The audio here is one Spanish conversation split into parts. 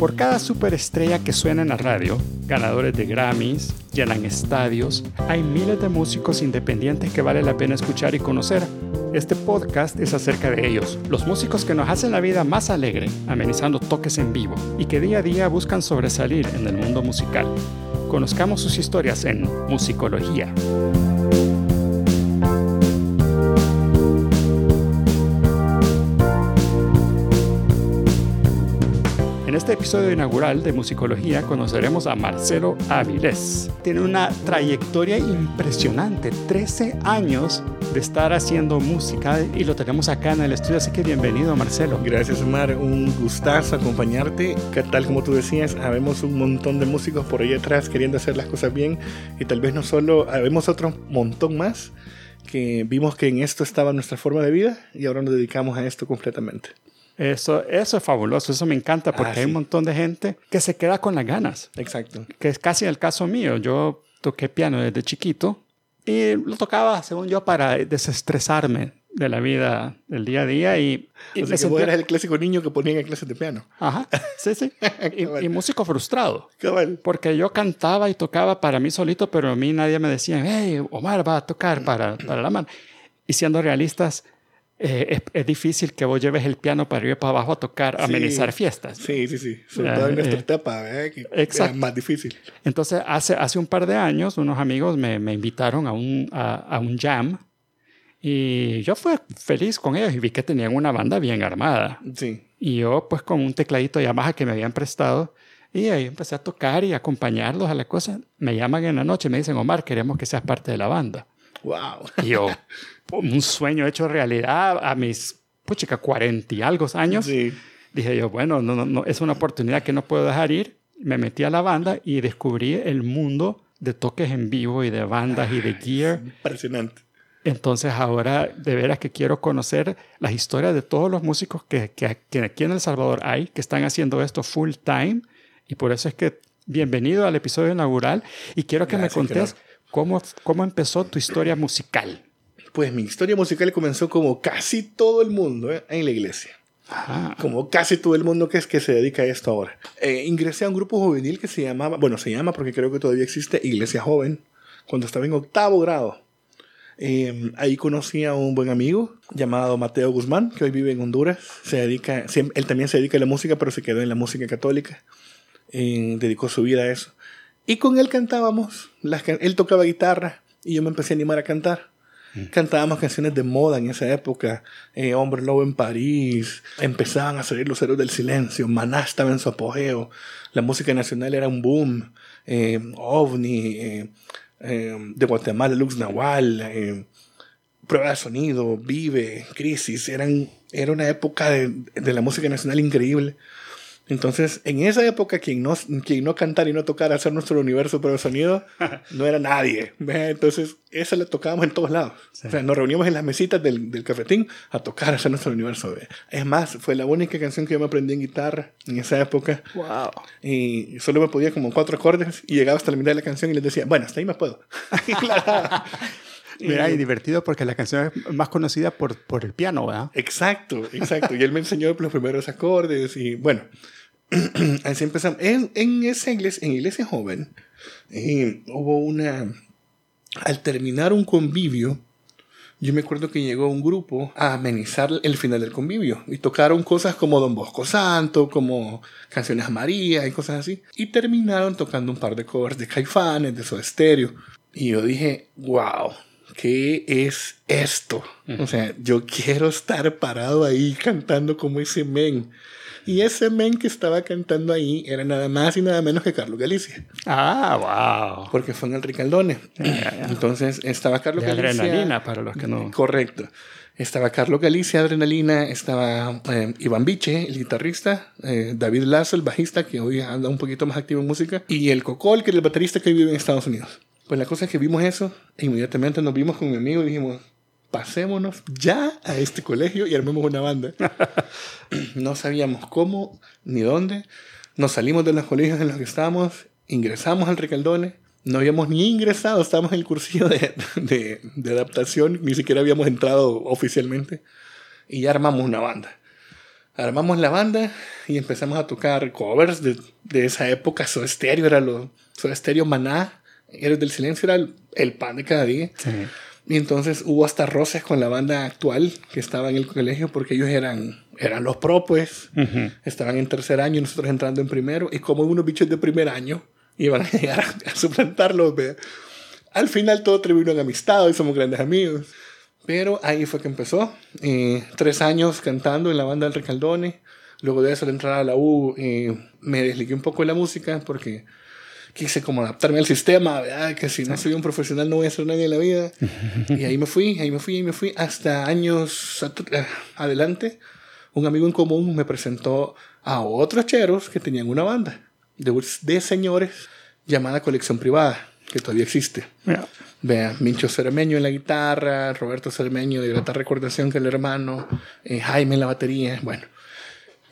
Por cada superestrella que suena en la radio, ganadores de Grammys, llenan estadios, hay miles de músicos independientes que vale la pena escuchar y conocer. Este podcast es acerca de ellos, los músicos que nos hacen la vida más alegre, amenizando toques en vivo y que día a día buscan sobresalir en el mundo musical. Conozcamos sus historias en Musicología. Episodio inaugural de Musicología conoceremos a Marcelo Áviles. Tiene una trayectoria impresionante, 13 años de estar haciendo música y lo tenemos acá en el estudio, así que bienvenido Marcelo. Gracias Omar, un gustazo acompañarte. Que tal como tú decías, habemos un montón de músicos por ahí atrás queriendo hacer las cosas bien y tal vez no solo, habemos otro montón más que vimos que en esto estaba nuestra forma de vida y ahora nos dedicamos a esto completamente. Eso, eso es fabuloso, eso me encanta porque Ah, hay un sí. montón de gente que se queda con las ganas, Exacto. que es casi el caso mío. Yo toqué piano desde chiquito y lo tocaba, según yo, para desestresarme de la vida del día a día y, y O me sea que vos sentía- eras el clásico niño que ponían en clases de piano. Ajá, sí, sí. Y, y músico frustrado. Porque yo cantaba y tocaba para mí solito, pero a mí nadie me decía, hey, Omar va a tocar para, para la mano. Y siendo realistas, eh, es, es difícil que vos lleves el piano para ir para abajo a tocar, a Sí. amenizar fiestas. Sí, sí, sí. Sobre todo en nuestra eh, etapa, ¿verdad? Que exacto. era más difícil. Entonces, hace, hace un par de años, unos amigos me, me invitaron a un, a, a un jam y yo fui feliz con ellos y vi que tenían una banda bien armada. Sí. Y yo, pues, con un tecladito Yamaha que me habían prestado, y ahí empecé a tocar y acompañarlos a la cosa. Me llaman en la noche y me dicen, Omar, queremos que seas parte de la banda. Wow. Y yo, un sueño hecho realidad a mis, puchica, cuarenta y algo años. Sí. Dije yo, bueno, no, no, no, es una oportunidad que no puedo dejar ir. Me metí a la banda y descubrí el mundo de toques en vivo y de bandas y de gear. Impresionante. Entonces ahora de veras que quiero conocer las historias de todos los músicos que, que, que aquí en El Salvador hay, que están haciendo esto full time. Y por eso es que bienvenido al episodio inaugural y quiero que Gracias, me contés cómo, cómo empezó tu historia musical. Pues mi historia musical comenzó como casi todo el mundo ¿eh? en la iglesia. Ajá. Como casi todo el mundo que es que se dedica a esto ahora. Eh, ingresé a un grupo juvenil que se llamaba, bueno, se llama porque creo que todavía existe, Iglesia Joven, cuando estaba en octavo grado. Eh, ahí conocí a un buen amigo llamado Mateo Guzmán, que hoy vive en Honduras. Se dedica, él también se dedica a la música, pero se quedó en la música católica. Eh, dedicó su vida a eso. Y con él cantábamos. Las, él tocaba guitarra y yo me empecé a animar a cantar. Cantábamos canciones de moda en esa época. Eh, Hombre Lobo en París. Empezaban a salir los héroes del silencio. Maná estaba en su apogeo. La música nacional era un boom. Eh, OVNI. eh, eh, de Guatemala, Lux Nahual. Prueba de sonido. Vive. Crisis. Eran, era una época de, de la música nacional increíble. Entonces, en esa época, quien no, quien no cantara y no tocara hacer nuestro universo pero de sonido, no era nadie. Entonces, esa la tocábamos en todos lados. O sea, nos reuníamos en las mesitas del, del cafetín a tocar hacer nuestro universo. ¿ve? Es más, fue la única canción que yo me aprendí en guitarra en esa época. Wow. Y solo me podía como cuatro acordes y llegaba hasta la mitad de la canción y les decía, bueno, hasta ahí me puedo. Mira, y divertido porque la canción es más conocida por, por el piano, ¿verdad? Exacto, exacto. Y él me enseñó los primeros acordes y bueno, así empezamos. En, en esa iglesia, en iglesia joven, eh, hubo una... Al terminar un convivio, yo me acuerdo que llegó un grupo a amenizar el final del convivio y tocaron cosas como Don Bosco Santo, como canciones a María y cosas así. Y terminaron tocando un par de covers de Caifanes, de Soda Stereo. Y yo dije, wow, ¿qué es esto? O sea, yo quiero estar parado ahí cantando como ese men. Y ese men que estaba cantando ahí era nada más y nada menos que Carlos Galicia. Ah, wow. Porque fue en el Ricaldone. Entonces estaba Carlos De Galicia. adrenalina para los que no. Correcto. Estaba Carlos Galicia, Adrenalina, estaba eh, Iván Biche, el guitarrista, eh, David Lazo, el bajista, que hoy anda un poquito más activo en música, y el Cocol, que es el baterista que vive en Estados Unidos. Pues la cosa es que vimos eso, e inmediatamente nos vimos con mi amigo y dijimos, pasémonos ya a este colegio y armemos una banda. no sabíamos cómo ni dónde. Nos salimos de los colegios en los que estábamos, ingresamos al Recaldone. No habíamos ni ingresado, estábamos en el cursillo de, de, de adaptación, ni siquiera habíamos entrado oficialmente. Y ya armamos una banda. armamos la banda y empezamos a tocar covers de, de esa época. Soda Stereo era lo. Stereo Maná. Eres del Silencio era el, el pan de cada día. Sí. Y entonces hubo hasta roces con la banda actual que estaba en el colegio porque ellos eran, eran los pro, pues. Ujú. Estaban en tercer año y nosotros entrando en primero. Y como unos bichos de primer año iban a llegar a, a suplantarlos. Al final todo terminó en amistad y somos grandes amigos. Pero ahí fue que empezó. Eh, tres años cantando en la banda del Recaldone. Luego de eso, al entrar a la U, eh, me desligué un poco de la música porque quise como adaptarme al sistema, ¿verdad? que si no soy un profesional no voy a ser nadie en la vida. y ahí me fui, ahí me fui, ahí me fui, hasta años eh, adelante. Un amigo en común me presentó a otros cheros que tenían una banda de, de señores llamada Colección Privada, que todavía existe. Ya. Vea, Mincho Cermeño en la guitarra, Roberto Cermeño de Grata Recordación, que es el hermano, eh, Jaime en la batería. Bueno,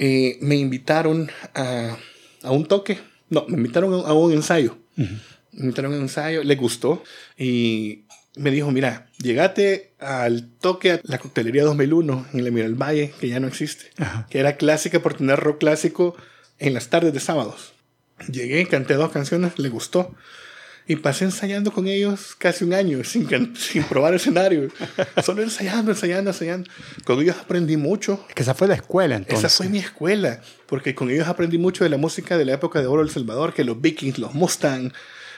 Eh, me invitaron a, a un toque. No, me invitaron a, un ensayo. Me invitaron a un ensayo, le gustó y me dijo, mira, llegate al toque a la coctelería 2001 en la Miral Valle, que ya no existe, Ajá. que era clásica por tener rock clásico en las tardes de sábados. Llegué, canté dos canciones, le gustó. Y pasé ensayando con ellos casi un año sin, sin probar escenario. Solo ensayando, ensayando, ensayando. Con ellos aprendí mucho. Que esa fue la escuela entonces. Esa fue mi escuela. Porque con ellos aprendí mucho de la música de la época de oro El Salvador, que los Vikings, los Mustang,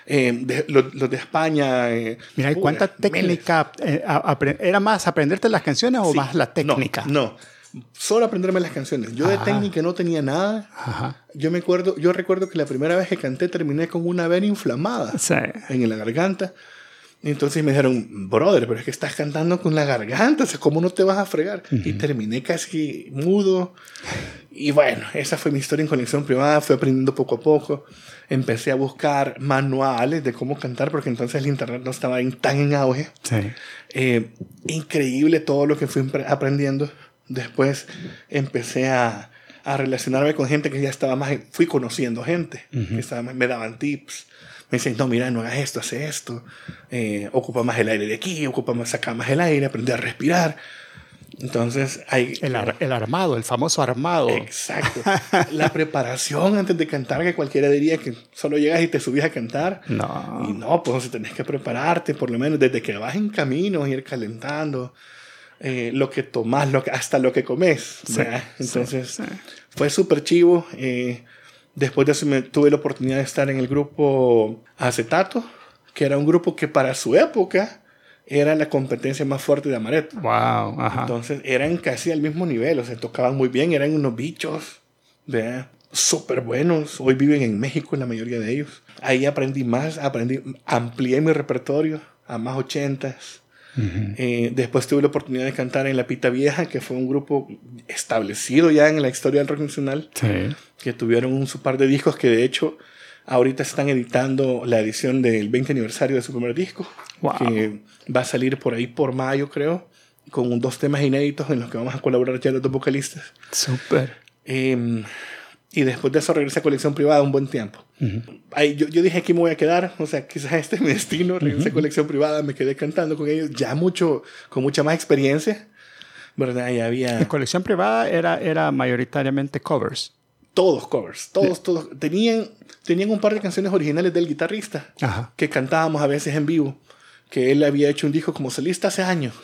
eh, de- los, los de España. eh, Mira, ¿y cuánta técnica? eh, a- apre- ¿Era más aprenderte las canciones o Sí. más la técnica? No, no. Solo aprenderme las canciones. Yo de Ajá. técnica no tenía nada. Ajá. Yo me acuerdo, yo recuerdo que la primera vez que canté terminé con una vena inflamada. Sí. en la garganta. Entonces me dijeron, brother, pero es que estás cantando con la garganta, o sea, ¿cómo no te vas a fregar? Y terminé casi mudo. Y bueno, esa fue mi historia en conexión privada, fui aprendiendo poco a poco. Empecé a buscar manuales de cómo cantar, porque entonces el internet no estaba en- tan en auge. Sí. Eh, increíble todo lo que fui aprendiendo. Después empecé a, a relacionarme con gente que ya estaba más, fui conociendo gente que estaba más- me daban tips. Me dicen, no, mira, no hagas esto, hace esto. Eh, ocupa más el aire de aquí, ocupa más, saca más el aire, aprende a respirar. Entonces, hay... El, ar- el armado, el famoso armado. Exacto. La preparación antes de cantar, que cualquiera diría que solo llegas y te subís a cantar. No. Y no, pues tenés que prepararte, por lo menos desde que vas en camino, ir calentando, eh, lo que tomás, lo que, hasta lo que comes. Sí, ¿verdad? sí, Entonces, sí. fue súper chivo. eh, después de eso me, tuve la oportunidad de estar en el grupo Acetato, que era un grupo que para su época era la competencia más fuerte de Amaret. Wow. Ajá. Entonces eran casi al mismo nivel, o sea, tocaban muy bien, eran unos bichos, ¿verdad? Súper buenos. Hoy viven en México la mayoría de ellos. Ahí aprendí más, aprendí, amplié mi repertorio a más ochentas. Eh, después tuve la oportunidad de cantar en La Pita Vieja, que fue un grupo establecido ya en la historia del rock nacional, Sí. que tuvieron un su par de discos que de hecho ahorita están editando la edición del 20 aniversario de su primer disco, Wow. que va a salir por ahí por mayo, creo, con dos temas inéditos en los que vamos a colaborar ya los dos vocalistas. Súper. Eh, y después de eso regresé a colección privada un buen tiempo. Ahí yo, yo dije aquí me voy a quedar, o sea, quizás este es mi destino, regresé a colección privada, me quedé cantando con ellos, ya mucho, con mucha más experiencia, ¿verdad? Y había La colección privada era, era mayoritariamente covers. todos covers, todos, todos. Tenían, tenían un par de canciones originales del guitarrista Ajá. que cantábamos a veces en vivo, que él había hecho un disco como solista hace años.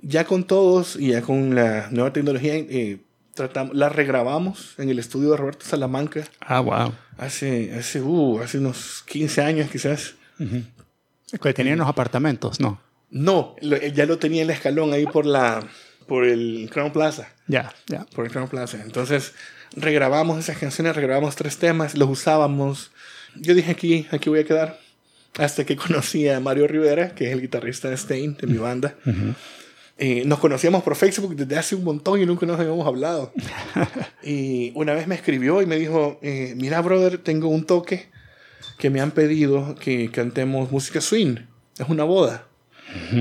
Ya con todos y ya con la nueva tecnología, eh, tratamos, la regrabamos en el estudio de Roberto Salamanca Ah, wow. hace, hace, uh, hace unos 15 años quizás. Que tenían los apartamentos, ¿no? No, lo- él ya lo tenía en el escalón ahí por la por el Crown Plaza. Ya, ya. por el Crown Plaza. Entonces, regrabamos esas canciones, regrabamos tres temas, los usábamos. Yo dije aquí, aquí voy a quedar. Hasta que conocí a Mario Rivera, que es el guitarrista de Stain, de mi banda. Eh, nos conocíamos por Facebook desde hace un montón y nunca nos habíamos hablado. y una vez me escribió y me dijo, eh, mira, brother, tengo un toque que me han pedido que cantemos música swing. Es una boda.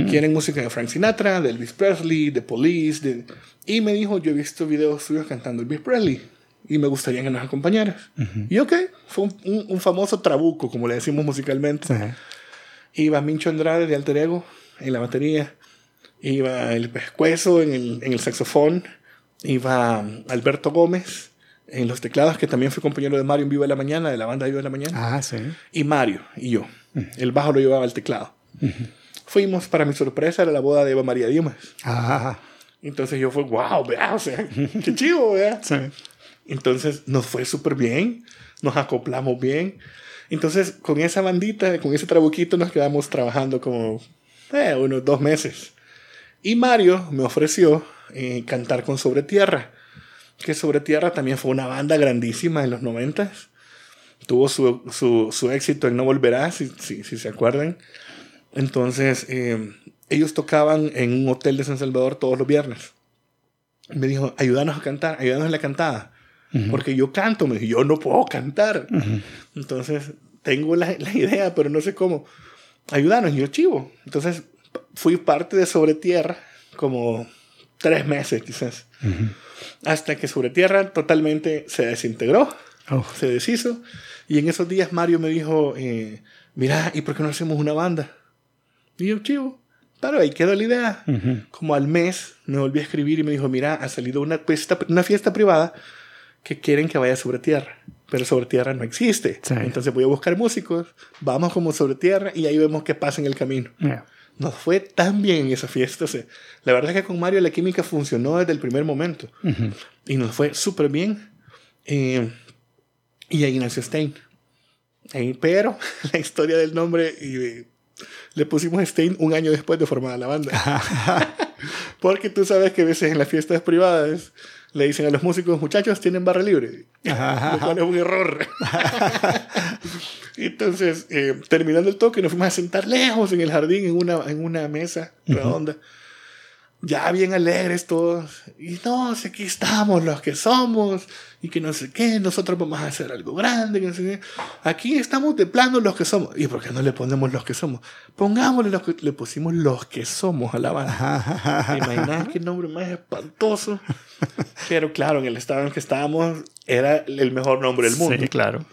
Quieren música de Frank Sinatra, de Elvis Presley, de Police. De... Y me dijo, yo he visto videos tuyos cantando Elvis Presley y me gustaría que nos acompañaras. Y ok, fue un, un- un famoso trabuco, como le decimos musicalmente. Sí. Iba Mincho Andrade de Alter Ego en la batería. Iba el pescuezo en el, en el saxofón. iba Alberto Gómez en los teclados, que también fue compañero de Mario en Viva la Mañana, de la banda Viva la Mañana. Ah, sí. Y Mario y yo. El bajo lo llevaba al teclado. Fuimos, para mi sorpresa, a la boda de Eva María Dimas. Ah, Entonces yo fue, wow, vea, o sea, qué chido, vea. sí. Entonces nos fue súper bien, nos acoplamos bien. Entonces con esa bandita, con ese trabuquito nos quedamos trabajando como eh, unos dos meses. Y Mario me ofreció eh, cantar con Sobre Tierra, que Sobre Tierra también fue una banda grandísima en los noventas. Tuvo su, su, su éxito en No Volverá, si, si, si se acuerdan. Entonces eh, ellos tocaban en un hotel de San Salvador todos los viernes. Me dijo, ayúdanos a cantar, ayúdanos en la cantada. Porque yo canto, me dijo, yo no puedo cantar. Entonces, tengo la, la, idea, pero no sé cómo. Ayúdanos, y yo chivo. Entonces, fui parte de Sobre Tierra como tres meses quizás. Hasta que Sobre Tierra totalmente se desintegró, Oh. se deshizo. Y en esos días Mario me dijo, eh, mira, ¿y por qué no hacemos una banda? Y yo, chivo. Claro, ahí quedó la idea. Como al mes me volví a escribir y me dijo, mira, ha salido una fiesta, una fiesta privada que quieren que vaya sobre tierra, pero sobre tierra no existe. Sí. Entonces voy a buscar músicos, vamos como sobre tierra y ahí vemos qué pasa en el camino. Yeah. Nos fue tan bien en esa fiesta. o sea, la verdad es que con Mario la química funcionó desde el primer momento y nos fue súper bien. Eh, y ahí nació Stein. Ahí, pero la historia del nombre y de- le pusimos Stein un año después de formada la banda. Porque tú sabes que a veces en las fiestas privadas le dicen a los músicos, muchachos, tienen barra libre. Lo cual es un error. Entonces, eh, terminando el toque, nos fuimos a sentar lejos en el jardín, en una, en una mesa redonda. Ya bien alegres todos. Y no, sé aquí estamos los que somos. Y que no sé qué, nosotros vamos a hacer algo grande. Que no sé qué. Aquí estamos de plano los que somos. ¿Y por qué no le ponemos los que somos? Pongámosle los que le pusimos los que somos a la banda. ¿Te imaginas qué nombre más espantoso? Pero claro, en el estado en el que estábamos era el mejor nombre del mundo. Sí, claro.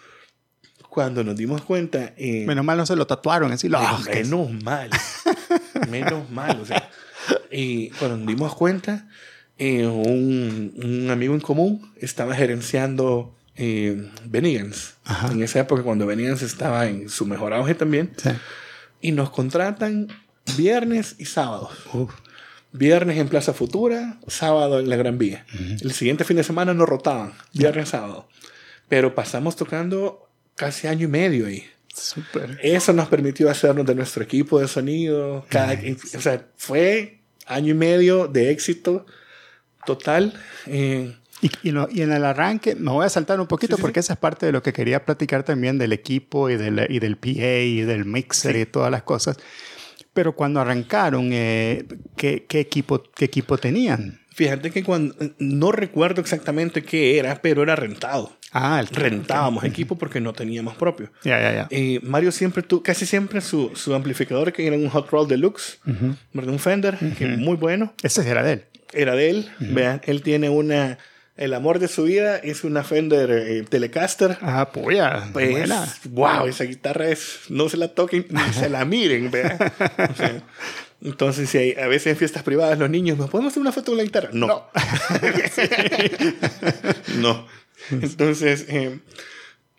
Cuando nos dimos cuenta... eh, Menos mal no se lo tatuaron así. Lo, Ah, menos mal. menos mal. O sea, y cuando nos dimos cuenta, eh, un, un amigo en común estaba gerenciando eh, Benigans. Ajá. En esa época, cuando Benigans estaba en su mejor auge también. Sí. Y nos contratan viernes y sábados. Uf. Viernes en Plaza Futura, sábado en la Gran Vía. El siguiente fin de semana nos rotaban, viernes, sábado. Pero pasamos tocando casi año y medio ahí. Súper. Eso nos permitió hacernos de nuestro equipo de sonido. Cada, O sea, fue año y medio de éxito total. Eh, Y, y, en el arranque, me voy a saltar un poquito Sí, sí, porque esa es parte de lo que quería platicar también del equipo y del, y del PA y del mixer y todas las cosas. Pero cuando arrancaron, eh, ¿qué, qué equipo, ¿qué equipo tenían? fíjate que cuando no recuerdo exactamente qué era, pero era rentado. Ah, el Rentábamos equipo porque no teníamos propio. Ya, ya, ya. Eh, Mario siempre tuvo, casi siempre su, su amplificador, que era un Hot Roll Deluxe, ¿verdad? un Fender, que muy bueno, Ese era de él. era de él. Vean, él tiene una. El amor de su vida es una Fender eh, Telecaster. Ah, puya. Pues, buena. wow, esa guitarra es. No se la toquen ni se la miren, vea. O sea, entonces, si hay, a veces en fiestas privadas los niños, ¿nos podemos hacer una foto con la guitarra? No. No. Entonces, eh,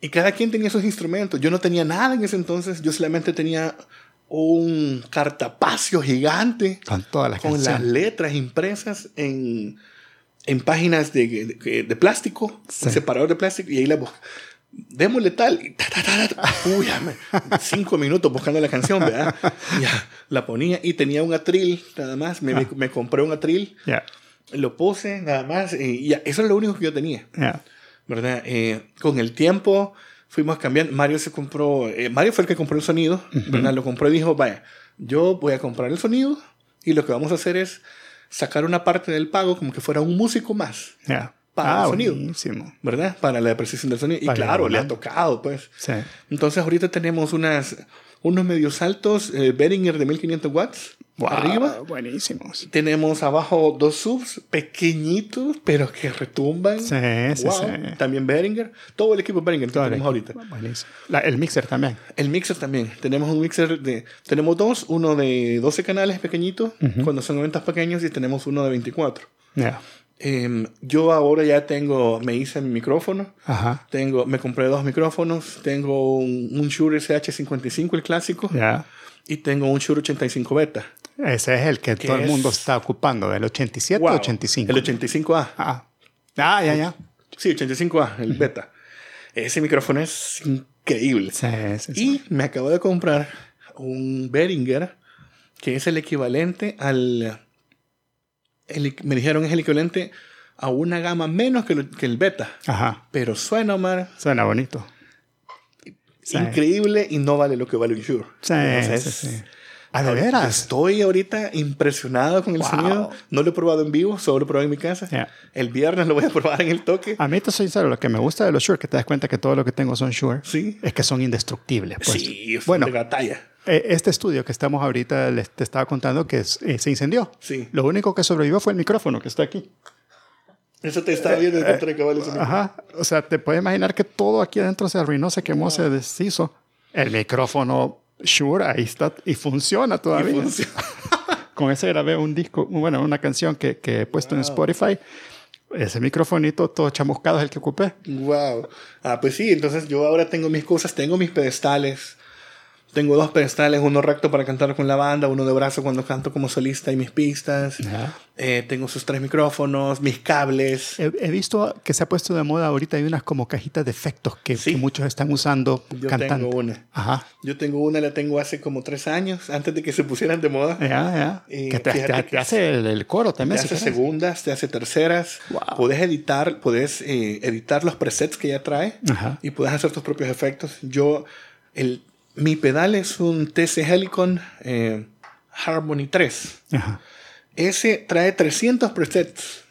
y cada quien tenía sus instrumentos. Yo no tenía nada en ese entonces, yo solamente tenía un cartapacio gigante Con todas las con las letras impresas en, en páginas de, de- de plástico, Sí. un separador de plástico, y ahí la démosle tal, y ta, ta, ta. Uy, cinco minutos buscando la canción, ¿verdad? Ya, la ponía y tenía un atril, nada más, me, me- me compré un atril, Ya, lo puse, nada más, y ya, eso es lo único que yo tenía. ya. ¿Verdad? Eh, con el tiempo fuimos cambiando. Mario se compró, eh, Mario fue el que compró el sonido, ¿verdad? Lo compró y dijo, vaya, yo voy a comprar el sonido y lo que vamos a hacer es sacar una parte del pago como que fuera un músico más, ya. Para ah, el sonido. buenísimo. ¿verdad? Para la precisión del sonido. Y Para claro, ir le ha tocado, pues. Sí. Entonces ahorita tenemos unas, unos medios altos, eh, Behringer de 1500 watts, Wow, arriba. Buenísimos. Tenemos abajo dos subs pequeñitos, pero que retumban. Sí, sí, Wow. sí. También Behringer. Todo el equipo Behringer que tenemos ahorita. Buenísimo. La- el mixer también. El mixer también. Tenemos un mixer de... Tenemos dos. Uno de 12 canales pequeñitos, cuando son eventos pequeños, y tenemos uno de 24. Ya. Em, yo ahora ya tengo, me hice mi micrófono. Ajá. Tengo, me compré dos micrófonos. Tengo un, un Shure SH55, el clásico. Ya. Y tengo un Shure 85 Beta. Ese es el que ¿Qué todo el mundo es? está ocupando, del 87 Wow. al 85. El 85A. Ah, ah ya, ya. Sí, 85A, el Beta. Ese micrófono es increíble. Sí, sí, sí. Y me acabo de comprar un Behringer, que es el equivalente al... el- me dijeron es el equivalente a una gama menos que, lo- que el Beta. Ajá. Pero suena, Omar, Suena bonito. Sí. increíble y no vale lo que vale un Shure. Sí, Entonces, sí, sí. Ah, de veras. Estoy ahorita impresionado con el Wow. sonido. No lo he probado en vivo, solo lo he probado en mi casa. Ya. El viernes lo voy a probar en el toque. A mí te soy sincero, lo que me gusta de los Shure, que te das cuenta que todo lo que tengo son Shure, Sí. es que son indestructibles. pues. Sí, es bueno, de batalla. Eh, este estudio que estamos ahorita, les, te estaba contando que es- eh, se incendió. Sí. Lo único que sobrevivió fue el micrófono que está aquí. Eso te estaba viendo contra de cabal ese Ajá. O sea, te puedes imaginar que todo aquí adentro se arruinó, se quemó, se deshizo. El micrófono Shure ahí está y funciona todavía. funciona. Con ese grabé un disco, bueno, una canción que, que he puesto en Spotify. Ese microfonito todo chamuscado es el que ocupé. Wow. Ah, pues sí, entonces yo ahora tengo mis cosas, tengo mis pedestales. Tengo dos pedestales, uno recto para cantar con la banda, uno de brazo cuando canto como solista y mis pistas. Ya. Eh, tengo sus tres micrófonos, mis cables. He, he visto que se ha puesto de moda ahorita, hay unas como cajitas de efectos que, Sí. que muchos están usando Yo cantando. tengo una. Ajá. Yo tengo una, la tengo hace como tres años, antes de que se pusieran de moda. Ya, ya. Y que te, te- que te hace el, el coro Te también. si hace quieres. segundas, te hace terceras. Wow. Puedes editar, puedes eh, editar los presets que ya trae Ajá. y puedes hacer tus propios efectos. Yo, el, mi pedal es un TC Helicon eh, Harmony 3. Ajá. Ese trae 300 presets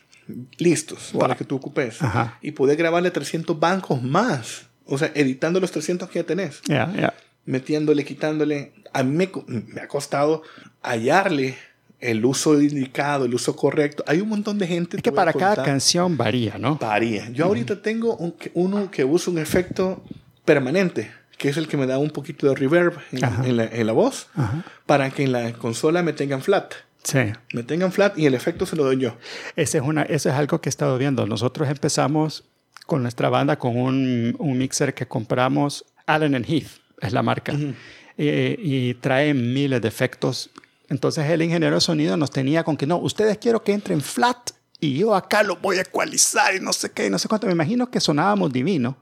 listos Wow. para que tú ocupes. Ajá. Y puedes grabarle 300 bancos más. O sea, editando los 300 que ya tenés. Ya. Metiéndole, quitándole. A mí me, ha costado hallarle el uso indicado, el uso correcto. Hay un montón de gente. Es que para cada canción varía, ¿no? Varía. Yo ahorita tengo un- uno que usa un efecto permanente, que es el que me da un poquito de reverb en, en la, en la voz, Ajá. para que en la consola me tengan flat. Sí. Me tengan flat y el efecto se lo doy yo. Ese es una, eso es algo que he estado viendo. Nosotros empezamos con nuestra banda con un, un mixer que compramos, Allen and Heath, es la marca, Eh, y trae miles de efectos. Entonces el ingeniero de sonido nos tenía con que no, ustedes quiero que entren flat y yo acá lo voy a ecualizar y no sé qué, y no sé cuánto. Me imagino que sonábamos divino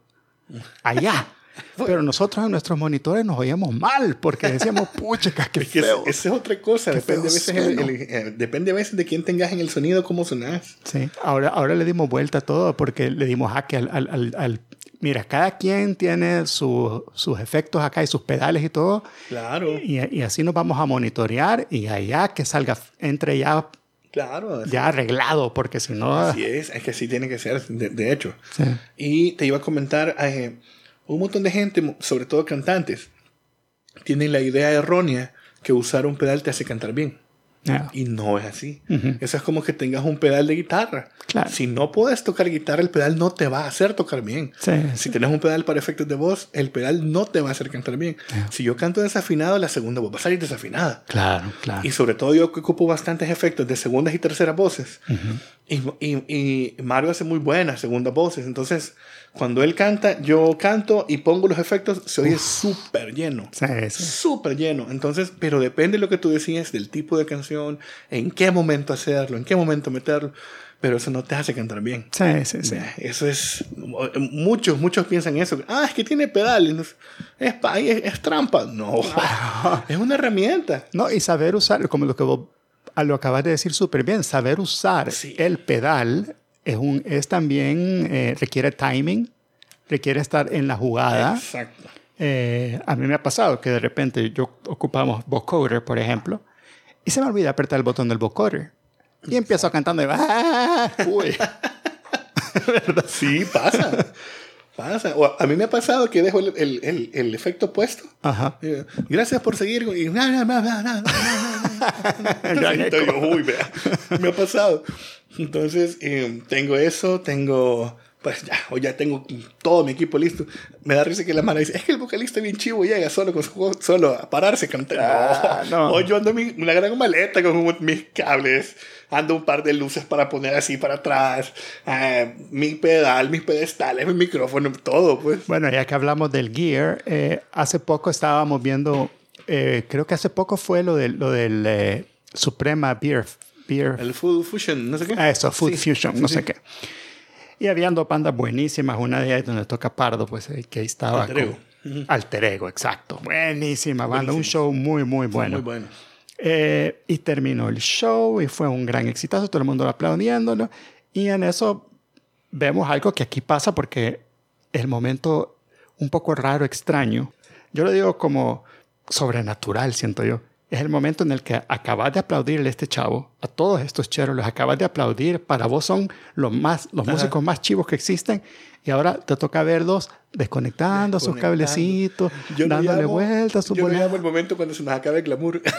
allá. Pero nosotros en nuestros monitores nos oíamos mal porque decíamos, pucha, qué Es que feo. esa es otra cosa. Depende a, veces el- el- eh, depende a veces de quién tengas en el sonido, cómo sonás. Sí, ahora, ahora le dimos vuelta a todo porque le dimos jaque al... al, al- al- mira, cada quien tiene su- sus efectos acá y sus pedales y todo. Claro, Y, y así nos vamos a monitorear y allá que salga, entre ya, claro. así- ya arreglado, porque si no... Así es, es que así tiene que ser, de, de hecho. Sí. Y te iba a comentar, eh, un montón de gente, sobre todo cantantes, tienen la idea errónea que usar un pedal te hace cantar bien. Y no es así. Eso es como que tengas un pedal de guitarra. Claro. Si no puedes tocar guitarra, el pedal no te va a hacer tocar bien. Sí, Si tienes un pedal para efectos de voz, el pedal no te va a hacer cantar bien. Si yo canto desafinado, la segunda voz va a salir desafinada. Claro, claro. Y sobre todo yo que ocupo bastantes efectos de segundas y terceras voces. y, y, y Mario hace muy buenas segundas voces. Entonces, cuando él canta, yo canto y pongo los efectos, se oye súper lleno. Súper lleno. Entonces, pero depende de lo que tú decías, del tipo de canción, en qué momento hacerlo, en qué momento meterlo. Pero eso no te hace cantar bien. Sí, sí, sí. Eso es. Muchos, muchos piensan eso. Ah, es que tiene pedales. Es, es, es trampa. No. es una herramienta. No, y saber usar, como lo que vos lo acabas de decir súper bien, saber usar Sí. el pedal es, un, es también, eh, requiere timing, requiere estar en la jugada. Exacto. Eh, a mí me ha pasado que de repente yo ocupamos vocoder, por ejemplo, y se me olvida apretar el botón del vocoder. Y empiezo cantando y ¡ah! Uy. Sí, pasa. pasa. O a mí me ha pasado que dejo el, el, el, el efecto puesto. Ajá. Eh, Gracias por seguir. Y na, na, na, Entonces, yo, uy, vea, me ha pasado. Entonces, eh, tengo eso, tengo, pues ya, o ya tengo todo mi equipo listo. Me da risa que la mano dice, es que el vocalista bien chivo llega solo, con su, solo a pararse a cantar. Ah, no. O yo ando mi, una gran maleta con mis cables, ando un par de luces para poner así para atrás, ah, mi pedal, mis pedestales, mi micrófono, todo, pues. Bueno, ya que hablamos del gear, eh, hace poco estábamos viendo, eh, creo que hace poco fue lo, de, lo del eh, Suprema Beer. Beer. El Food Fusion, no sé qué. Ah, eso, Food Fusion, no sé qué. Y habían dos bandas buenísimas, una de ellas donde toca Pardo, pues que ahí estaba. Alter Ego. Alter Ego, exacto. Buenísima banda, un show muy, muy bueno. Muy bueno. Eh, y terminó el show y fue un gran exitazo, todo el mundo aplaudiéndolo. Y en eso vemos algo que aquí pasa porque el momento un poco raro, extraño. Yo lo digo como sobrenatural, siento yo. Es el momento en el que acabas de aplaudirle a este chavo, a todos estos cheros, los acabas de aplaudir. Para vos son los, más, los músicos más chivos que existen. Y ahora te toca verlos desconectando, sus cablecitos, Yo dándole llamo- vueltas. su Yo lo bola- llamo el momento cuando se nos acaba el glamour.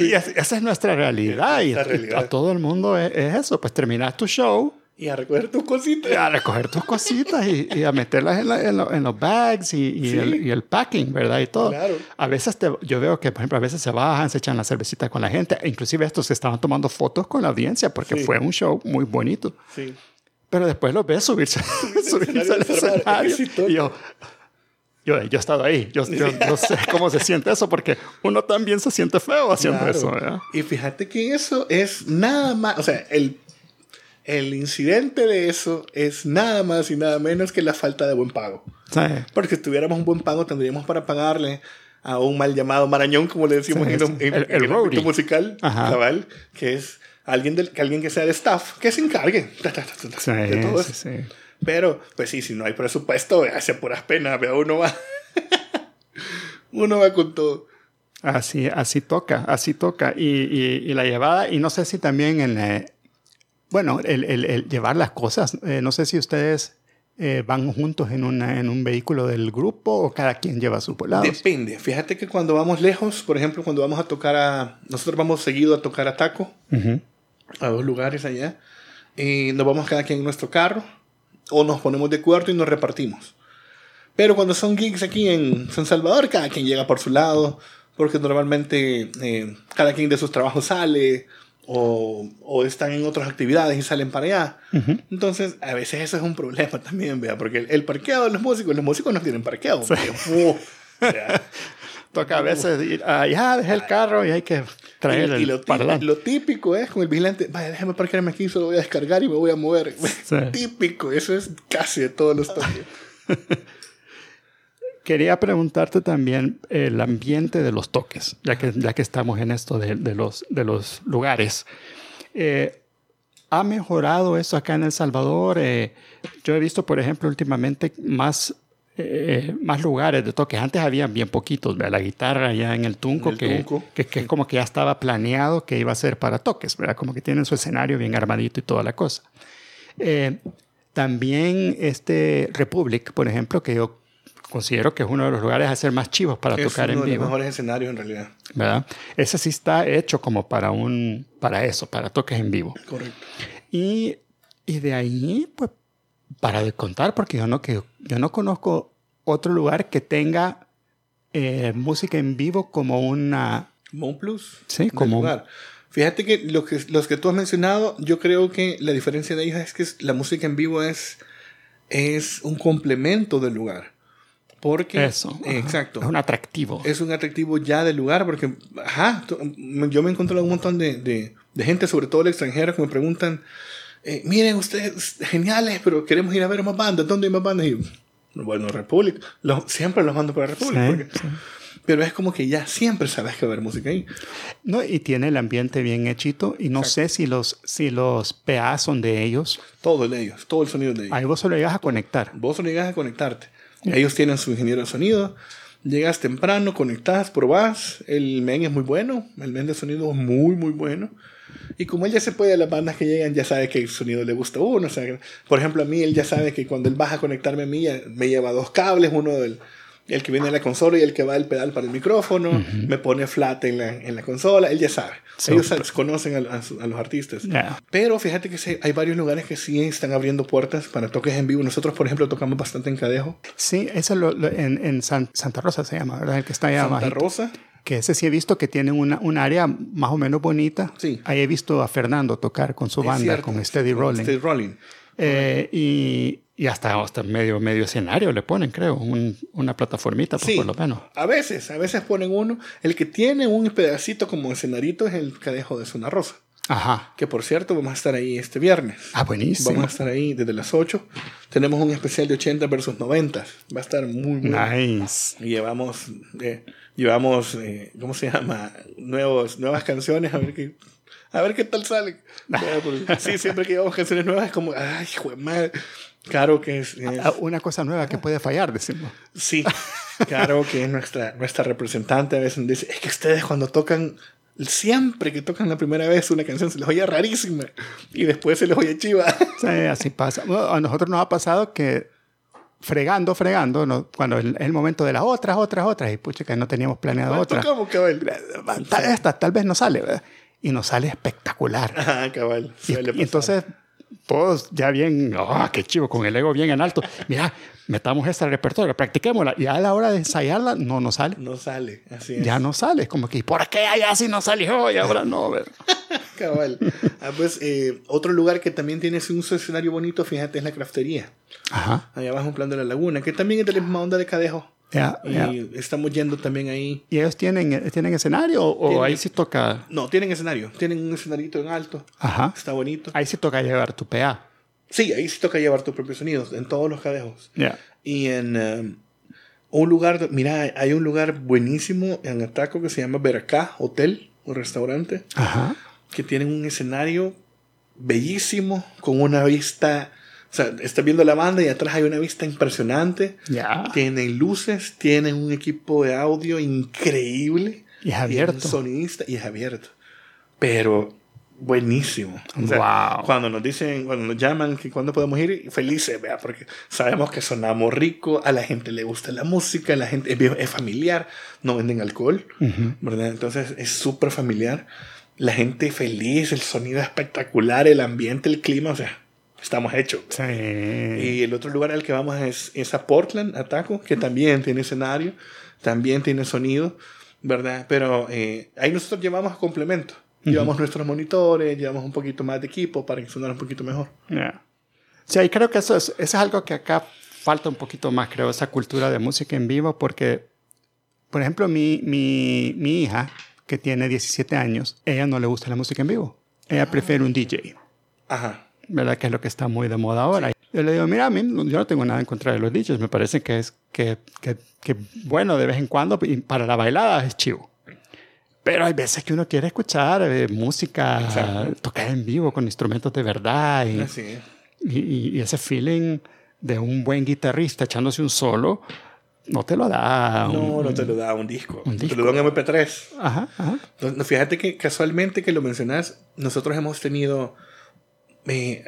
Y es- esa es nuestra realidad. Y, Nuestra y realidad. a todo el mundo es, es eso. Pues terminas tu show y a recoger tus y cositas. a recoger tus cositas y, y a meterlas en, la- en lo- en los bags y, y Sí. el, y el packing, ¿verdad? Y todo. Claro. A veces te- yo veo que, por ejemplo, a veces se bajan, se echan la cervecita con la gente. e Inclusive estos se estaban tomando fotos con la audiencia porque Sí. fue un show muy bonito. Sí. Pero después los ves subirse, subirse al escenario. Y yo, yo, yo he estado ahí. Yo, yo, yo sé cómo se siente eso porque uno también se siente feo haciendo Claro. eso, ¿verdad? Y fíjate que eso es nada más, o sea, el, el incidente de eso es nada más y nada menos que la falta de buen pago. Sí. Porque si tuviéramos un buen pago, tendríamos para pagarle a un mal llamado marañón, como le decimos Sí, en, el, en- El- en el musical, cabal, que es alguien, del, que alguien que sea de staff, que se encargue Sí, de todo eso. Pero, pues sí, si no hay presupuesto, hace puras penas, vea, uno va. uno va con todo. Así, así toca, así toca. Y, y- y la llevada, y no sé si también en, eh, bueno, el, el- el llevar las cosas, eh, no sé si ustedes eh, van juntos en, una, en un vehículo del grupo o cada quien lleva sus volados. Depende. Fíjate que cuando vamos lejos, por ejemplo, cuando vamos a tocar a. Nosotros vamos seguido a tocar a Taco, Ujú. a dos lugares allá. Y nos vamos cada quien en nuestro carro. O nos ponemos de acuerdo y nos repartimos. Pero cuando son gigs aquí en San Salvador, cada quien llega por su lado. Porque normalmente eh, cada quien de sus trabajos sale. O, o están en otras actividades y salen para allá. Entonces, a veces eso es un problema también, vea. Porque el, el parqueo de los músicos, los músicos no tienen parqueo. vea. Uf. Toca a veces ir, ah, ya dejé el carro y hay que traer Y, el y lo, parlante. lo típico es con el vigilante, vaya, déjame parquearme aquí, solo voy a descargar y me voy a mover. Sí. Típico, eso es casi de todos los toques. Quería preguntarte también el ambiente de los toques, ya que, ya que estamos en esto de, de los, de los lugares. Eh, ¿Ha mejorado eso acá en El Salvador? Eh, yo he visto, por ejemplo, últimamente más, eh, más lugares de toques. Antes había bien poquitos, ¿verdad? la guitarra ya en el Tunco, En el que, Tunco, que, que como que ya estaba planeado que iba a ser para toques, ¿verdad? como que tienen su escenario bien armadito y toda la cosa. Eh, también este Republic, por ejemplo, que yo considero que es uno de los lugares a ser más chivos para es tocar uno en de los vivo, mejores escenarios en realidad. ¿verdad? Ese sí está hecho como para un para eso, para toques en vivo. Correcto. Y, y de ahí, pues, para de contar, porque yo no, que, yo no conozco otro lugar que tenga eh, música en vivo como una... Como un plus. Sí, como lugar. Fíjate que, lo que los que tú has mencionado, yo creo que la diferencia de ellos es que la música en vivo es, es un complemento del lugar. Porque, Eso. eh, exacto. Es un atractivo. es un atractivo ya del lugar, porque, ajá, yo me he encontrado un montón de, de, de gente, sobre todo el extranjero, que me preguntan, eh, miren ustedes, geniales, pero queremos ir a ver más bandas, ¿dónde hay más bandas? Y yo, bueno, Republic, Los- siempre los mando para Republic, Sí, porque- sí. pero es como que ya siempre sabes que va a haber música ahí. No, y tiene el ambiente bien hechito. Y no sé si los, si los PA son de ellos. Todo el de ellos, todo el sonido de ellos. Ahí vos solo llegas a conectar. Vos solo llegas a conectarte. Ellos tienen su ingeniero de sonido. Llegas temprano, conectas, probás. El men es muy bueno. El men de sonido es muy, muy bueno. Y como él ya se puede, las bandas que llegan ya sabe que sonido le gusta a uno. O por ejemplo, a mí él ya sabe que cuando él baja a conectarme a mí, me lleva dos cables, uno del el que viene de la consola y el que va el pedal para el micrófono, me pone flat en la, en la consola, él ya sabe. Ellos Súper. sa- conocen a, a a los artistas. Ya. Pero fíjate que sí, hay varios lugares que sí están abriendo puertas para toques en vivo. Nosotros, por ejemplo, tocamos bastante en Cadejo. Sí, eso lo, lo- en, en San- Santa Rosa se llama, ¿verdad? El que está allá Santa abajito. Rosa. Que ese sí he visto que tienen una, un área más o menos bonita. Sí. Ahí he visto a Fernando tocar con su Es banda, cierto, con Steady Rolling. Steady Rolling. Eh, y, y hasta, hasta medio, medio escenario le ponen, creo, un- una plataformita, pues, Sí. por lo menos. A veces, a veces ponen uno. El que tiene un pedacito como escenarito es el cadejo de Zona Rosa. Ajá. Que por cierto, vamos a estar ahí este viernes. Ah, buenísimo. Vamos a estar ahí desde las 8. Tenemos un especial de 80 versus 90. Va a estar muy bueno. Nice. Y llevamos, eh, llevamos eh, ¿cómo se llama? Nuevos, nuevas canciones, a ver qué, a ver qué tal. Eh, porque Sí, siempre que llevamos canciones nuevas es como, ay, hijo de madre. Claro que es, es- Ah, Una cosa nueva que puede fallar, decimos. sí, claro que es nuestra, nuestra representante. A veces dice, es que ustedes cuando tocan, siempre que tocan la primera vez una canción se les oye rarísima y después se les oye chiva. Sí, así pasa. Bueno, a nosotros nos ha pasado que fregando, fregando, ¿no? cuando es el momento de las otras, otras, otras, y pucha, que no teníamos planeado otra. Tocamos, cabal. Ta- Esta tal vez no sale, ¿verdad? Y nos sale espectacular. Ajá, cabal. Y, y entonces, todos ya bien, ¡ah, qué chivo! Con el ego bien en alto. Mira, metamos esta al repertorio, practiquémosla. Y a la hora de ensayarla, no nos sale. No sale, así es. Ya no sale. Es como que, ¿por qué allá sí no salió y ahora no? Cabal. Ah, pues eh, otro lugar que también tiene un escenario bonito, fíjate, es la craftería. Ajá. Allá abajo en plan de la laguna, que también es de la misma onda de Cadejo. Y estamos yendo también ahí. ¿Y ellos tienen, tienen escenario o, o Tienen. ahí sí toca? No, tienen escenario. Tienen un escenarito en alto. Ajá. Está bonito. Ahí sí toca llevar tu PA. Sí, ahí sí toca llevar tus propios sonidos, en todos los cadejos. Y en eh, un lugar, mira, hay un lugar buenísimo en Ataco que se llama Veracá Hotel, un restaurante. Ajá. que tienen un escenario bellísimo, con una vista, o sea, estás viendo la banda y atrás hay una vista impresionante. Ya. Tienen luces, tienen un equipo de audio increíble. Y es abierto. sonidista y es abierto. Pero buenísimo. O sea, Wow. Cuando nos dicen, cuando nos llaman que cuándo podemos ir, felices, vea, porque sabemos que sonamos rico, a la gente le gusta la música, la gente es, es familiar, no venden alcohol. ¿verdad? Entonces es súper familiar. La gente feliz, el sonido espectacular, el ambiente, el clima, o sea, estamos hechos. Sí. Y el otro lugar al que vamos es, es a Portland, a Taco, que también tiene escenario, también tiene sonido, ¿verdad? Pero eh, ahí nosotros llevamos complemento. Llevamos nuestros monitores, llevamos un poquito más de equipo para que sonara un poquito mejor. Ya. Sí, y creo que eso es, eso es algo que acá falta un poquito más, creo, esa cultura de música en vivo, porque, por ejemplo, mi, mi, mi hija, que tiene 17 años, ella no le gusta la música en vivo. Ella prefiere un DJ, Ajá. ¿Verdad? Que es lo que está muy de moda ahora. Yo le digo, mira, a mí yo no tengo nada en contra de los DJs, me parece que es que, que, que bueno de vez en cuando, y para la bailada es chivo. Pero hay veces que uno quiere escuchar eh, música, Exacto. tocar en vivo con instrumentos de verdad y, y, y- ese feeling de un buen guitarrista echándose un solo, no te lo da. un- No, no te lo da un disco. un Te disco. lo da un MP3. Ajá, ajá. Fíjate que casualmente que lo mencionas, nosotros hemos tenido eh,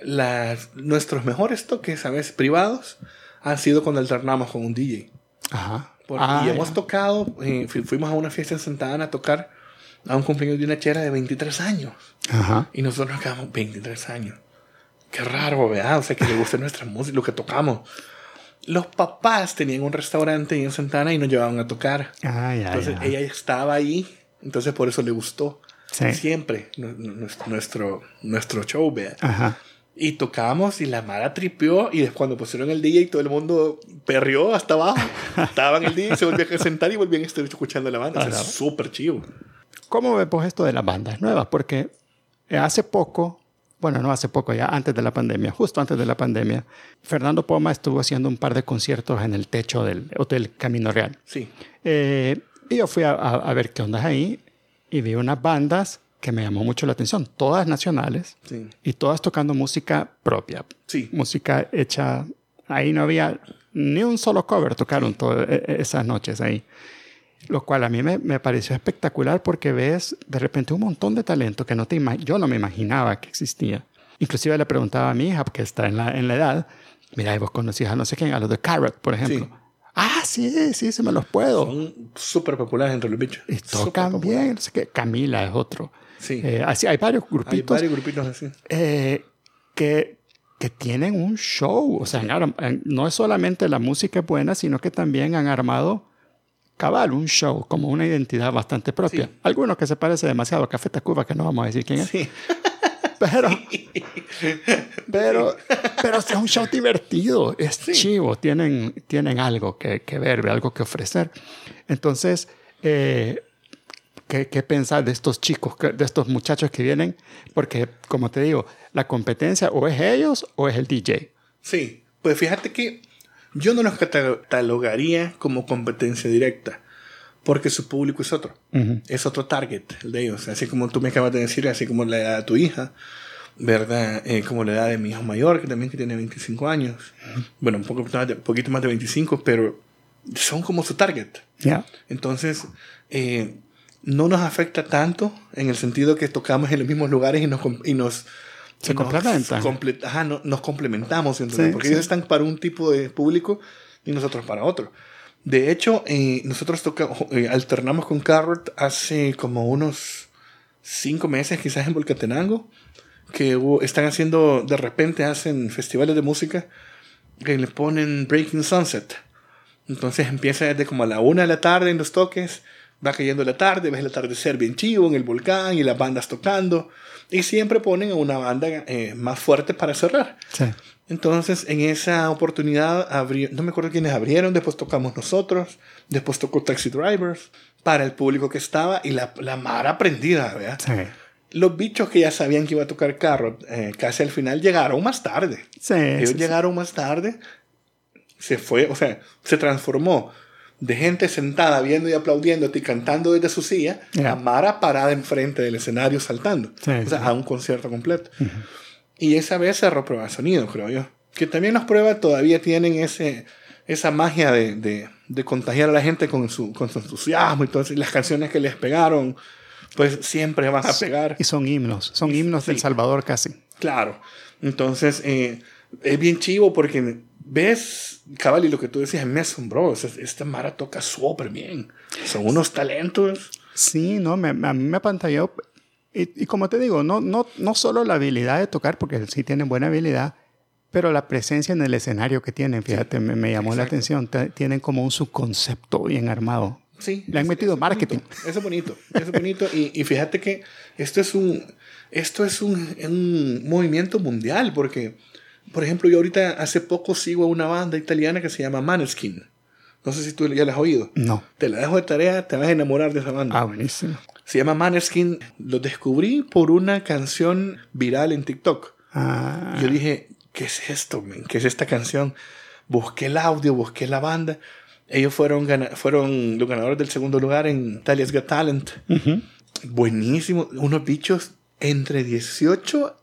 nuestros mejores toques, ¿sabes? Privados, han sido cuando alternamos con un DJ. Ajá. Porque- Ah, y hemos ya. tocado, eh, fu- fuimos a una fiesta en Santa Ana a tocar a un cumpleaños de una chera de 23 años. Ajá. Y nosotros nos quedamos 23 años. Qué raro, ¿verdad? O sea, que le gusta nuestra música, lo que tocamos. Los papás tenían un restaurante en Santa Ana y nos llevaban a tocar. Ah, ya, Entonces ya. ella estaba ahí, entonces por eso le gustó. Sí. Siempre nu- nu- nuestro, nuestro show. Y tocamos y la Mara tripió y cuando pusieron el DJ todo el mundo perrió hasta abajo. Estaban el DJ, se volvían a sentar y volvían a estar escuchando la banda. O sea, es súper chivo. ¿Cómo ves vos esto de las bandas nuevas? Porque hace poco, bueno, no hace poco, ya antes de la pandemia, justo antes de la pandemia, Fernando Poma estuvo haciendo un par de conciertos en el techo del Hotel Camino Real. Sí. Eh, y yo fui a, a- a ver qué onda ahí y vi unas bandas que me llamó mucho la atención, todas nacionales Sí. y todas tocando música propia, Sí. música hecha, ahí no había ni un solo cover, tocaron todas e- e- esas noches ahí. Lo cual a mí me, me pareció espectacular porque ves de repente un montón de talento que no te yo no me imaginaba que existía. Inclusive le preguntaba a mi hija, que está en la, en la edad, mira, ¿y vos conocías a no sé quién, a los de Carrot, por ejemplo. Sí. Ah, sí, sí, sí me los puedo. Son súper populares entre los bichos. Y tocan bien, no sé qué. Camila es otro. Sí. Eh, así, hay varios Hay grupitos varios grupitos así. eh, que, que tienen un show. O sea, han arm- han- no es solamente la música es buena, sino que también han armado cabal, un show, como una identidad bastante propia. Algunos que se parece demasiado a Café Tacuba, que no vamos a decir quién es. Sí. Pero, pero, pero es un show divertido, es chivo, tienen, tienen algo que, que, ver, algo que ofrecer. Entonces, eh, ¿qué, ¿qué pensar de estos chicos, de estos muchachos que vienen? Porque, como te digo, la competencia o es ellos o es el DJ. Sí, pues fíjate que yo no los catalogaría como competencia directa porque su público es otro. Es otro target el de ellos. Así como tú me acabas de decir, así como la edad de tu hija, ¿verdad? Eh, como la edad de mi hijo mayor, que también que tiene 25 años. Bueno, un poco poquito más de 25, pero son como su target. Entonces, eh, no nos afecta tanto en el sentido que tocamos en los mismos lugares y nos... Y nos se complementan. Ajá, nos complementamos, porque ellos están para un tipo de público y nosotros para otro. De hecho, eh, nosotros eh, alternamos con Carrot hace como unos cinco meses, quizás en Volcatenango, que están haciendo, de repente hacen festivales de música que le ponen Breaking Sunset. Entonces empieza desde como a la una de la tarde en los toques, va cayendo la tarde, ves el atardecer bien chivo en el volcán y las bandas tocando. Y siempre ponen a una banda eh, más fuerte para cerrar. Sí. Entonces, en esa oportunidad, abrió, no me acuerdo quiénes abrieron, después tocamos nosotros, después tocó Taxi Drivers, para el público que estaba y la, la mar aprendida, ¿verdad? Sí. Los bichos que ya sabían que iba a tocar carro, eh, casi al final llegaron más tarde. Sí, Ellos llegaron más tarde, se fue, o sea, se transformó de gente sentada viendo y aplaudiendo y cantando desde su silla a Mara parada enfrente del escenario saltando. o sea, a un concierto completo. Y esa vez cerró prueba de sonido, creo yo. Que también las pruebas todavía tienen ese, esa magia de, de, de contagiar a la gente con su, con su entusiasmo y todas las canciones que les pegaron, pues siempre van a pegar. Y son himnos, son himnos del Salvador casi. Claro. Entonces, eh, es bien chivo porque ves, cabal, y lo que tú decías me asombró. esta Mara toca súper bien. Son unos talentos. Sí, no, me, a mí me apantalló. Y, y, como te digo, no, no, no solo la habilidad de tocar, porque sí tienen buena habilidad, pero la presencia en el escenario que tienen, fíjate, me, me, llamó la atención. tienen como un subconcepto bien armado. Sí. Le han metido marketing. Eso es bonito, eso es bonito. y, y, fíjate que esto es un, esto es un, un movimiento mundial, porque por ejemplo, yo ahorita hace poco sigo a una banda italiana que se llama Maneskin. No sé si tú ya la has oído. No. Te la dejo de tarea, te vas a enamorar de esa banda. Ah, buenísimo. Se llama Maneskin. Lo descubrí por una canción viral en TikTok. Ah. Yo dije, ¿qué es esto? ¿Qué es esta canción? Busqué el audio, busqué la banda. Ellos fueron, fueron los ganadores del segundo lugar en Italia's Got Talent. Buenísimo. Unos bichos entre 18,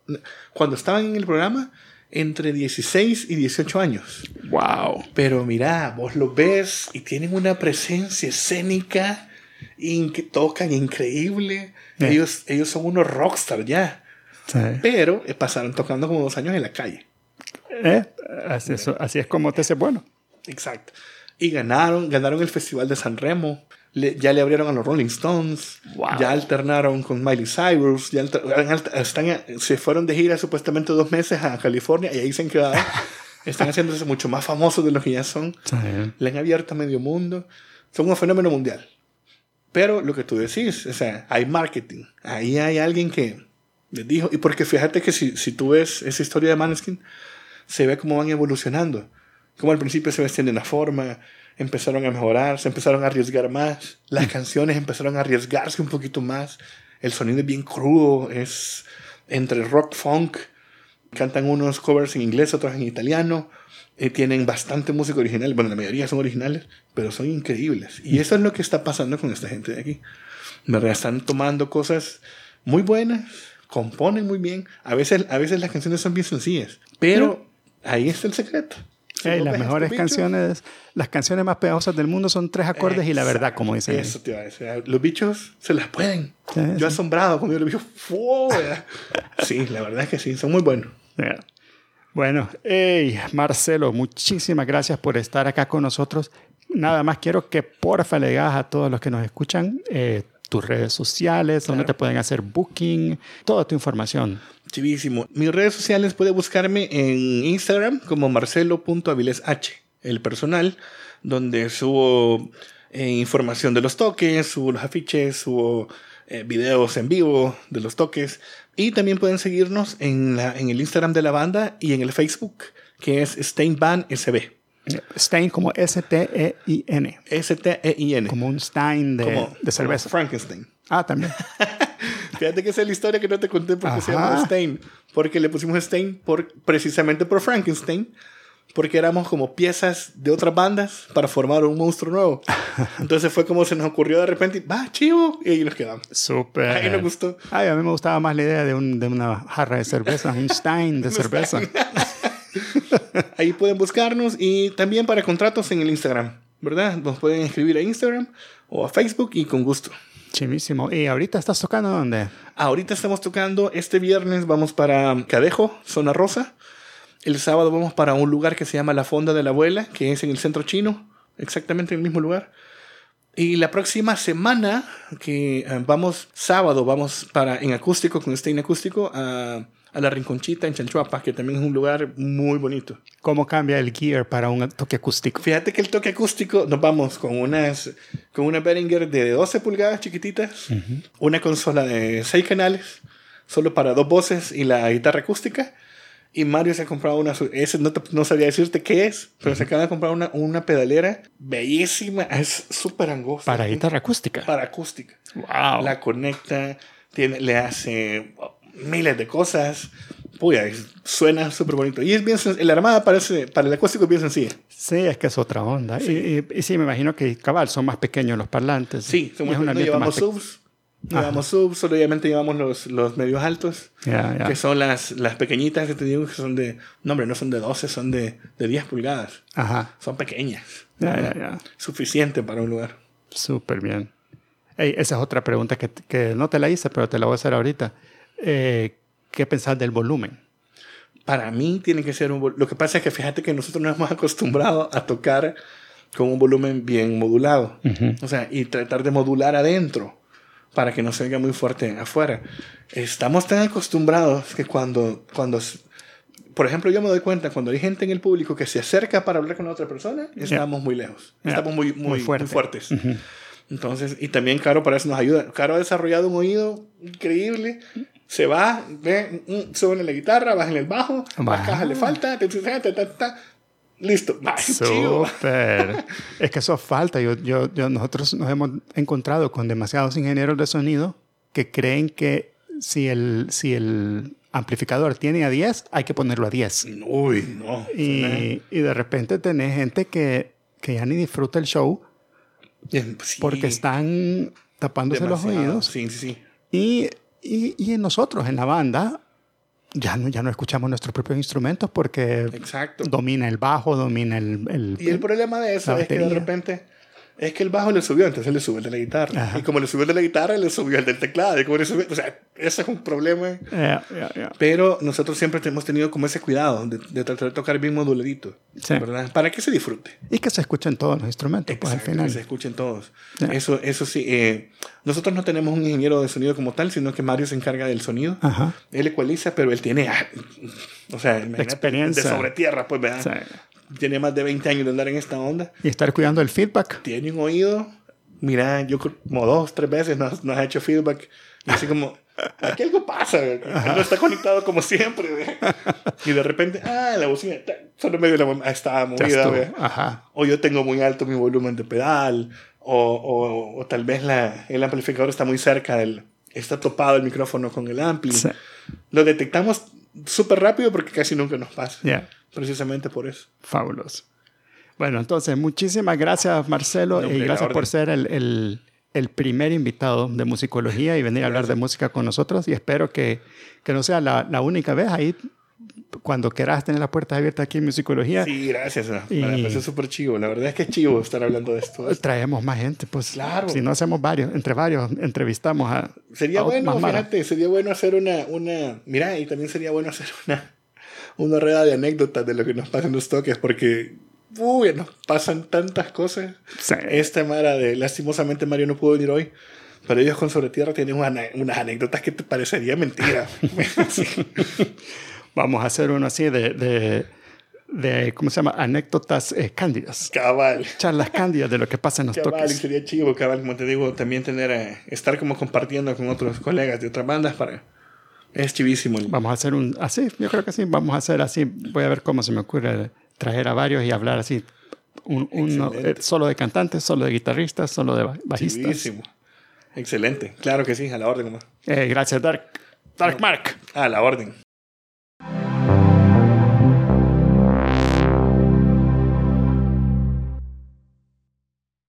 cuando estaban en el programa, entre 16 y 18 años. Wow. Pero mira, vos los ves y tienen una presencia escénica y que tocan increíble. Ellos, ellos son unos rockstar ya. Pero eh, pasaron tocando como dos años en la calle. ¿Eh? Así, así es como te hace bueno. Exacto. Y ganaron, ganaron el Festival de San Remo ya le abrieron a los Rolling Stones, ya alternaron con Miley Cyrus, ya están, se fueron de gira supuestamente dos meses a California y ahí se han quedado. están haciéndose mucho más famosos de lo que ya son. Le han abierto a medio mundo. Son un fenómeno mundial. Pero lo que tú decís, o sea, hay marketing. Ahí hay alguien que les dijo. Y porque fíjate que si, si tú ves esa historia de Maneskin, se ve cómo van evolucionando. Como al principio se vestían de una forma, empezaron a mejorar, se empezaron a arriesgar más, las canciones empezaron a arriesgarse un poquito más, el sonido es bien crudo, es entre rock, funk, cantan unos covers en inglés, otros en italiano, eh, tienen bastante música original, bueno, la mayoría son originales, pero son increíbles. Y eso es lo que está pasando con esta gente de aquí. ¿Verdad? Están tomando cosas muy buenas, componen muy bien, a veces, a veces las canciones son bien sencillas, pero ahí está el secreto las mejores canciones, las canciones más pegajosas del mundo son tres acordes y la verdad, como dicen. Eso te iba a decir. Los bichos se las pueden. yo asombrado cuando yo los bichos. sí, la verdad es que sí, son muy buenos. Bueno, hey, Marcelo, muchísimas gracias por estar acá con nosotros. Nada más quiero que porfa le digas a todos los que nos escuchan eh, tus redes sociales, donde te pueden hacer booking, toda tu información. Chivísimo. Mis redes sociales puede buscarme en Instagram como marcelo.avilesh, el personal, donde subo eh, información de los toques, subo los afiches, subo eh, videos en vivo de los toques. Y también pueden seguirnos en, la, en el Instagram de la banda y en el Facebook, que es Steinband SB. Stein como S-T-E-I-N. S-T-E-I-N. Como un Stein de, Como- de cerveza. Frankenstein. Ah, también. Fíjate que esa es la historia que no te conté porque se llama. Stein. Porque le pusimos Stein por, precisamente por Frankenstein. Porque éramos como piezas de otras bandas para formar un monstruo nuevo. Entonces fue como se nos ocurrió de repente, va, chivo, y ahí nos quedamos. Súper. Ahí nos gustó. Ay, a mí me gustaba más la idea de, un- de una jarra de cerveza, un Stein de cerveza. Ahí pueden buscarnos y también para contratos en el Instagram, ¿verdad? Nos pueden escribir a Instagram o a Facebook y con gusto. Chimísimo. ¿Y ahorita estás tocando dónde? Ahorita estamos tocando, este viernes vamos para Cadejo, Zona Rosa. El sábado vamos para un lugar que se llama La Fonda de la Abuela, que es en el centro chino, exactamente en el mismo lugar. Y la próxima semana, que eh, vamos, sábado, vamos para en acústico, con Stein Acústico, a, a La Rinconchita en Chanchuapa, que también es un lugar muy bonito. ¿Cómo cambia el gear para un toque acústico? Fíjate que el toque acústico nos vamos con unas con una Behringer de 12 pulgadas chiquititas, una consola de 6 canales, solo para dos voces y la guitarra acústica. Y Mario se ha comprado una, ese no, te- no sabía decirte qué es, pero se acaba de comprar una, una pedalera bellísima, es súper angosta. Para guitarra acústica. Para acústica. Wow. La conecta, tiene, le hace miles de cosas. Puya, suena súper bonito. Y es bien, la armada parece, para el acústico es bien sencilla. Sí, es que es otra onda. Y, y- y sí, me imagino que cabal son más pequeños los parlantes. Sí, somos, es un no llevamos subs. No llevamos subs, solo obviamente llevamos los, los medios altos, Ya, ya. que son las, las pequeñitas que te digo que son de. No, hombre, no son de 12, son de, de 10 pulgadas. Ajá. Son pequeñas. Ya, ya. Suficiente para un lugar. Súper bien. Ey, esa es otra pregunta que, que no te la hice, pero te la voy a hacer ahorita. Eh, ¿Qué pensás del volumen? Para mí tiene que ser un. Lo que pasa es que fíjate que nosotros nos hemos acostumbrado a tocar con un volumen bien modulado. O sea, y tratar de modular adentro para que no se oiga muy fuerte afuera. Estamos tan acostumbrados que cuando, cuando, por ejemplo, yo me doy cuenta cuando hay gente en el público que se acerca para hablar con otra persona, estamos muy lejos. Ya. Estamos muy, muy, Muy muy, fuerte. fuertes. Entonces, y también Caro para eso nos ayuda. Caro ha desarrollado un oído increíble. Se va, ve, mm, suben la guitarra, bajan el bajo, Wow. la caja le falta, ta, ta, ta, listo. Chido. Súper. es que eso falta. Yo, yo, yo- nosotros nos hemos encontrado con demasiados ingenieros de sonido que creen que si el, si el amplificador tiene a 10, hay que ponerlo a 10. Uy, no. Y, y de repente tenés gente que, que ya ni disfruta el show Bien, sí, porque están tapándose los demasiado. oídos. Sí, sí, sí. Y, y, y en nosotros, en la banda, ya no, ya no escuchamos nuestros propios instrumentos porque Exacto. domina el bajo, domina el... el- Y el problema de eso es que de repente es que el bajo le subió, entonces le subió el de la guitarra. Ajá. Y como le subió el de la guitarra, le subió el del teclado. Y como le subió, o sea, ese es un problema. Ya, ya, ya. Pero nosotros siempre hemos tenido como ese cuidado de, de tratar de tocar bien moduladito. Sí. ¿Verdad? Para que se disfrute. Y que se escuchen todos los instrumentos, pues al Exacto, final. Que se escuchen todos. Eso, eso sí. eh, nosotros no tenemos un ingeniero de sonido como tal, sino que Mario se encarga del sonido. Ajá. Él ecualiza, pero él tiene, ah, o sea, experiencia. de sobre tierra, pues, ¿verdad? Sí. Tiene más de 20 años de andar en esta onda. Y estar cuidando el feedback. Tiene un oído. Mira, yo como dos, tres veces nos, nos ha hecho feedback. Y así como, aquí algo pasa. no está conectado como siempre. Y de repente, ah, la bocina, solo medio la estaba movida. Ajá. O yo tengo muy alto mi volumen de pedal. O, o, o tal vez la, el amplificador está muy cerca del... Está topado el micrófono con el ampli. Sí. Lo detectamos súper rápido porque casi nunca nos pasa. Precisamente por eso. Fabuloso. Bueno, entonces, muchísimas gracias, Marcelo, No, y gracias por ser el, el- el primer invitado de musicología y venir a hablar de música con nosotros. Y espero que, que no sea la, la única vez. Ahí, cuando quieras tener las puertas abiertas aquí en musicología, Sí, gracias. Y- Me parece súper chivo. La verdad es que es chivo estar hablando de esto. traemos más gente. Pues, Claro. Si no hacemos varios, entre varios, entrevistamos a. Sería a bueno, mara. fíjate, sería bueno hacer una, una... Mira, y también sería bueno hacer una, una rueda de anécdotas de lo que nos pasa en los toques, porque... Uy, nos pasan tantas cosas. Sí. Esta Mara de... Lastimosamente Mario no pudo venir hoy, pero ellos con Sobre Tierra tienen una- unas anécdotas que te parecería mentira. Sí. Vamos a hacer uno así de, de, de, ¿cómo se llama? Anécdotas eh, cándidas. Cabal. Charlas cándidas de lo que pasa en los Cabal, toques. sería chivo, cabal, como te digo, también tener, eh, estar como compartiendo con otros colegas de otras bandas para... Es chivísimo. Vamos a hacer un, así, yo creo que sí, vamos a hacer así, voy a ver cómo se me ocurre traer a varios y hablar así, un, uno, eh, solo de cantantes, solo de guitarristas, solo de ba- bajistas. Chivísimo. Excelente. Claro que sí, a la orden. Eh, gracias, Dark, Dark Mark. A la orden.